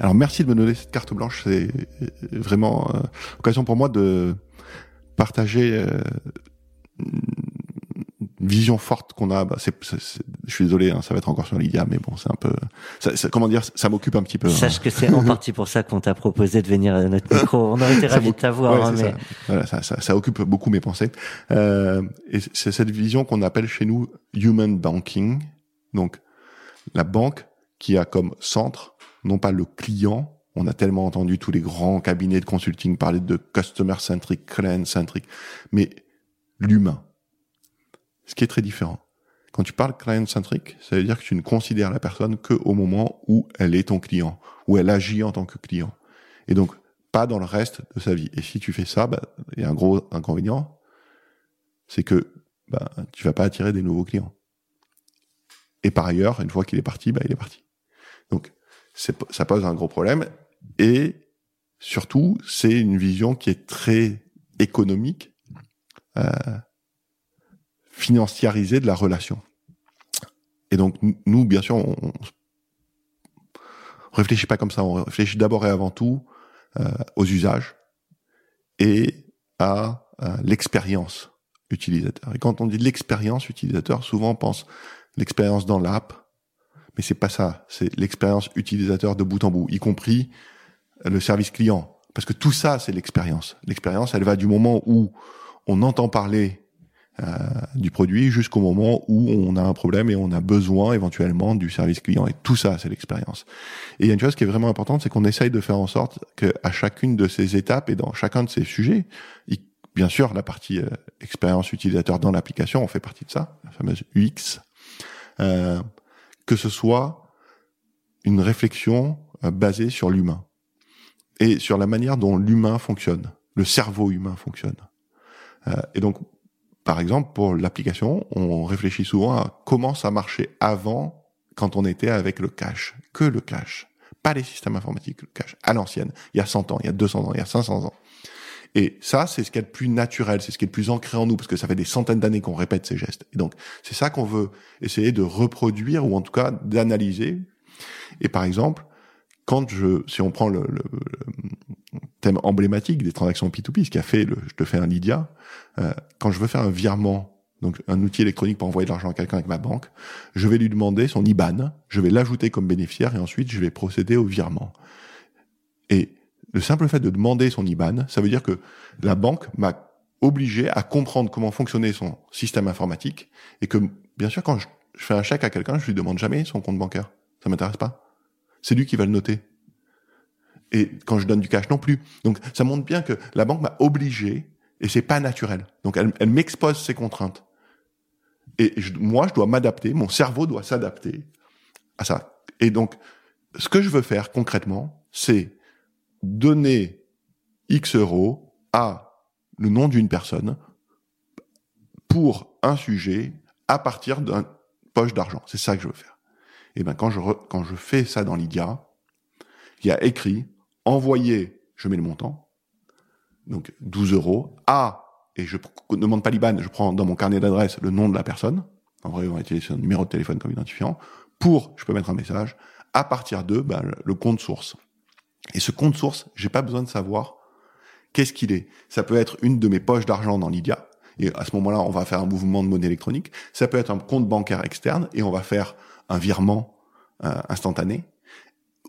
Alors merci de me donner cette carte blanche, c'est vraiment euh, l'occasion pour moi de partager euh, une vision forte qu'on a. Bah, c'est, c'est, c'est- je suis désolé, hein, ça va être encore sur Lydia, mais bon, c'est un peu, ça, ça- comment dire, ça m'occupe un petit peu. hein. Sache que c'est en partie pour ça qu'on t'a proposé de venir à notre micro. On aurait été ravis de t'avoir, ouais, hein, mais ça. Voilà, ça, ça, ça occupe beaucoup mes pensées. Euh, et c'est cette vision qu'on appelle chez nous human banking. Donc, la banque qui a comme centre, non pas le client. On a tellement entendu tous les grands cabinets de consulting parler de customer centric, client centric, mais l'humain. Ce qui est très différent. Quand tu parles client centric, ça veut dire que tu ne considères la personne que au moment où elle est ton client, où elle agit en tant que client. Et donc, pas dans le reste de sa vie. Et si tu fais ça, bah, il y a un gros inconvénient, c'est que bah, tu vas pas attirer des nouveaux clients. Et par ailleurs, une fois qu'il est parti, bah, il est parti. Donc, ça pose un gros problème. Et surtout, c'est une vision qui est très économique, euh, financiarisée de la relation. Et donc, nous- bien sûr, on, on réfléchit pas comme ça. On réfléchit d'abord et avant tout euh, aux usages et à euh, l'expérience utilisateur. Et quand on dit l'expérience utilisateur, souvent on pense l'expérience dans l'app, mais c'est pas ça. C'est l'expérience utilisateur de bout en bout, y compris le service client. Parce que tout ça, c'est l'expérience. L'expérience, elle va du moment où on entend parler euh, du produit jusqu'au moment où on a un problème et on a besoin éventuellement du service client. Et tout ça, c'est l'expérience. Et il y a une chose qui est vraiment importante, c'est qu'on essaye de faire en sorte qu'à chacune de ces étapes et dans chacun de ces sujets, bien sûr, la partie euh, expérience utilisateur dans l'application, on fait partie de ça, la fameuse UX, euh, que ce soit une réflexion euh, basée sur l'humain et sur la manière dont l'humain fonctionne, le cerveau humain fonctionne. Euh, et donc, par exemple, pour l'application, on réfléchit souvent à comment ça marchait avant quand on était avec le cache, que le cache, pas les systèmes informatiques, le cache, à l'ancienne, il y a 100 ans, il y a 200 ans, il y a 500 ans. Et ça, c'est ce qui est le plus naturel, c'est ce qui est le plus ancré en nous, parce que ça fait des centaines d'années qu'on répète ces gestes. Et donc, c'est ça qu'on veut essayer de reproduire, ou en tout cas d'analyser. Et par exemple, quand je, si on prend le, le- le thème emblématique des transactions P2P, ce qui a fait le, je te fais un Lydia, euh, quand je veux faire un virement, donc un outil électronique pour envoyer de l'argent à quelqu'un avec ma banque, je vais lui demander son IBAN, je vais l'ajouter comme bénéficiaire et ensuite je vais procéder au virement. Et le simple fait de demander son IBAN, ça veut dire que la banque m'a obligé à comprendre comment fonctionnait son système informatique et que, bien sûr, quand je, fais un chèque à quelqu'un, je lui demande jamais son compte bancaire. Ça m'intéresse pas. C'est lui qui va le noter. Et quand je donne du cash non plus. Donc, ça montre bien que la banque m'a obligé et c'est pas naturel. Donc, elle, m'expose ses contraintes. Et moi, je dois m'adapter, mon cerveau doit s'adapter à ça. Et donc, ce que je veux faire concrètement, c'est donner X euros à le nom d'une personne pour un sujet à partir d'un poche d'argent. C'est ça que je veux faire. Et ben quand je re- quand je fais ça dans Lydia, il y a écrit envoyer, je mets le montant, donc 12 euros à et je demande pas l'IBAN, je prends dans mon carnet d'adresse le nom de la personne. En vrai, on va utiliser son numéro de téléphone comme identifiant. Pour, je peux mettre un message. À partir de, ben, le compte source. Et ce compte source, j'ai pas besoin de savoir qu'est-ce qu'il est. Ça peut être une de mes poches d'argent dans Lydia. Et à ce moment-là, on va faire un mouvement de monnaie électronique. Ça peut être un compte bancaire externe et on va faire un virement euh, instantané.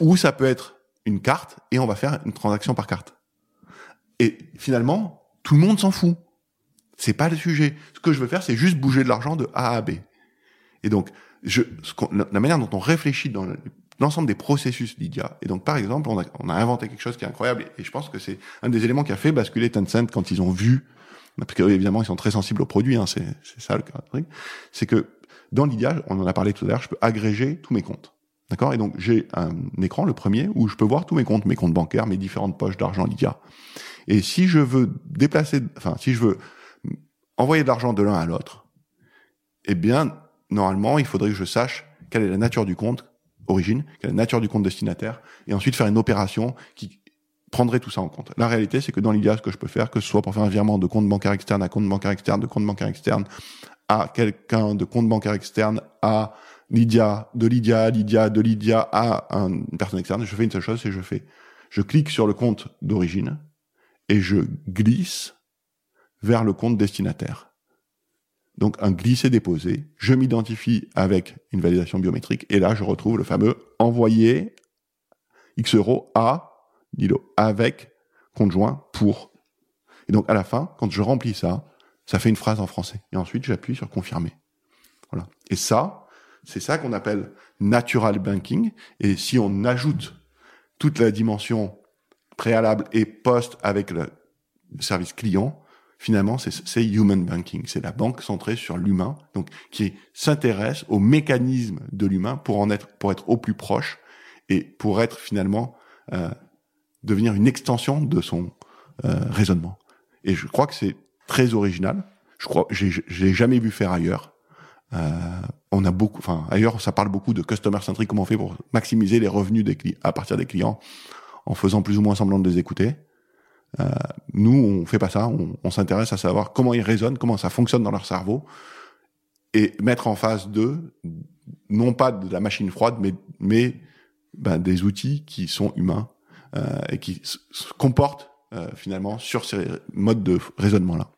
Ou ça peut être une carte et on va faire une transaction par carte. Et finalement, tout le monde s'en fout. C'est pas le sujet. Ce que je veux faire, c'est juste bouger de l'argent de A à B. Et donc, je, ce la manière dont on réfléchit dans le- l'ensemble des processus Lydia. Et donc, par exemple, on a, inventé quelque chose qui est incroyable, et je pense que c'est un des éléments qui a fait basculer Tencent quand ils ont vu, parce que évidemment, ils sont très sensibles aux produits, hein, c'est ça le truc, c'est que dans Lydia, on en a parlé tout à l'heure, je peux agréger tous mes comptes. D'accord? Et donc j'ai un écran, le premier, où je peux voir tous mes comptes, mes comptes bancaires, mes différentes poches d'argent Lydia. Et si je veux déplacer, enfin si je veux envoyer de l'argent de l'un à l'autre, eh bien normalement il faudrait que je sache quelle est la nature du compte origine, la nature du compte destinataire, et ensuite faire une opération qui prendrait tout ça en compte. La réalité, c'est que dans Lydia, ce que je peux faire, que ce soit pour faire un virement de compte bancaire externe à compte bancaire externe, de compte bancaire externe à quelqu'un, de compte bancaire externe à Lydia, de Lydia à Lydia, de Lydia à une personne externe, je fais une seule chose, c'est je fais, je clique sur le compte d'origine et je glisse vers le compte destinataire. Donc un glisser-déposer, je m'identifie avec une validation biométrique et là je retrouve le fameux envoyer X euros à Dilo avec conjoint pour. Et donc à la fin, quand je remplis ça, ça fait une phrase en français. Et ensuite j'appuie sur confirmer. Voilà. Et ça, c'est ça qu'on appelle natural banking. Et si on ajoute toute la dimension préalable et post avec le service client, finalement, c'est human banking. C'est la banque centrée sur l'humain, donc qui s'intéresse au mécanisme de l'humain pour en être, pour être au plus proche et pour être finalement euh, devenir une extension de son euh, raisonnement. Et je crois que c'est très original. Je crois, j'ai jamais vu faire ailleurs. Euh, on a beaucoup, enfin ailleurs, ça parle beaucoup de customer centric, comment on fait pour maximiser les revenus des clients à partir des clients en faisant plus ou moins semblant de les écouter. Euh, nous, on fait pas ça. On, s'intéresse à savoir comment ils raisonnent, comment ça fonctionne dans leur cerveau, et mettre en face d'eux non pas de la machine froide, mais mais ben, des outils qui sont humains euh, et qui se comportent euh, finalement sur ces modes de raisonnement là.